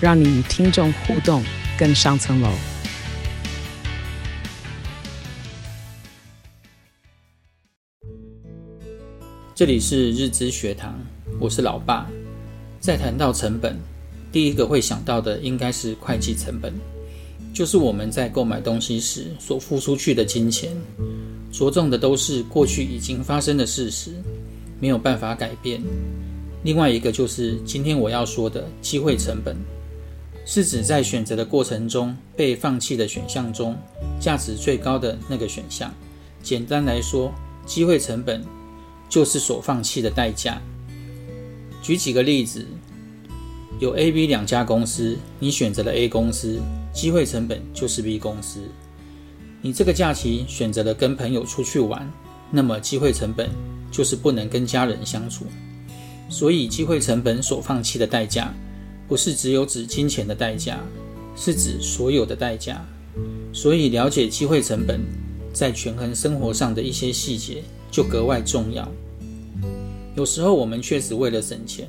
让你与听众互动更上层楼。这里是日资学堂，我是老爸。在谈到成本，第一个会想到的应该是会计成本。就是我们在购买东西时所付出去的金钱，着重的都是过去已经发生的事实，没有办法改变。另外一个就是今天我要说的机会成本，是指在选择的过程中被放弃的选项中，价值最高的那个选项。简单来说，机会成本就是所放弃的代价。举几个例子，有 A、B 两家公司，你选择了 A 公司。机会成本就是 B 公司。你这个假期选择了跟朋友出去玩，那么机会成本就是不能跟家人相处。所以，机会成本所放弃的代价，不是只有指金钱的代价，是指所有的代价。所以，了解机会成本在权衡生活上的一些细节就格外重要。有时候我们确实为了省钱，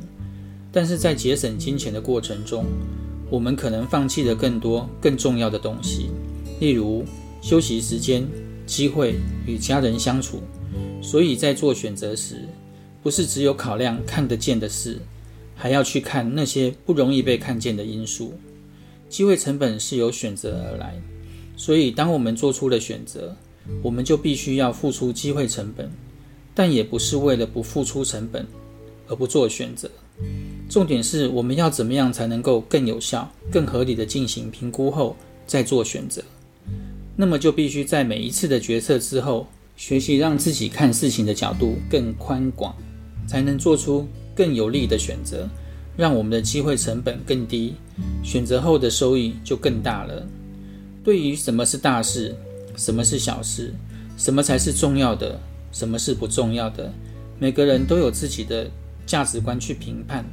但是在节省金钱的过程中，我们可能放弃了更多更重要的东西，例如休息时间、机会与家人相处。所以在做选择时，不是只有考量看得见的事，还要去看那些不容易被看见的因素。机会成本是由选择而来，所以当我们做出了选择，我们就必须要付出机会成本，但也不是为了不付出成本而不做选择。重点是我们要怎么样才能够更有效、更合理的进行评估后再做选择。那么就必须在每一次的决策之后，学习让自己看事情的角度更宽广，才能做出更有利的选择，让我们的机会成本更低，选择后的收益就更大了。对于什么是大事，什么是小事，什么才是重要的，什么是不重要的，每个人都有自己的价值观去评判。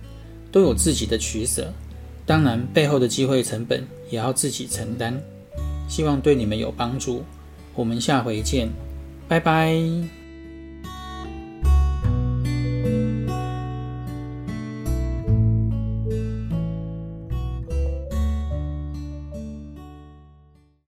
都有自己的取舍，当然背后的机会成本也要自己承担。希望对你们有帮助，我们下回见，拜拜。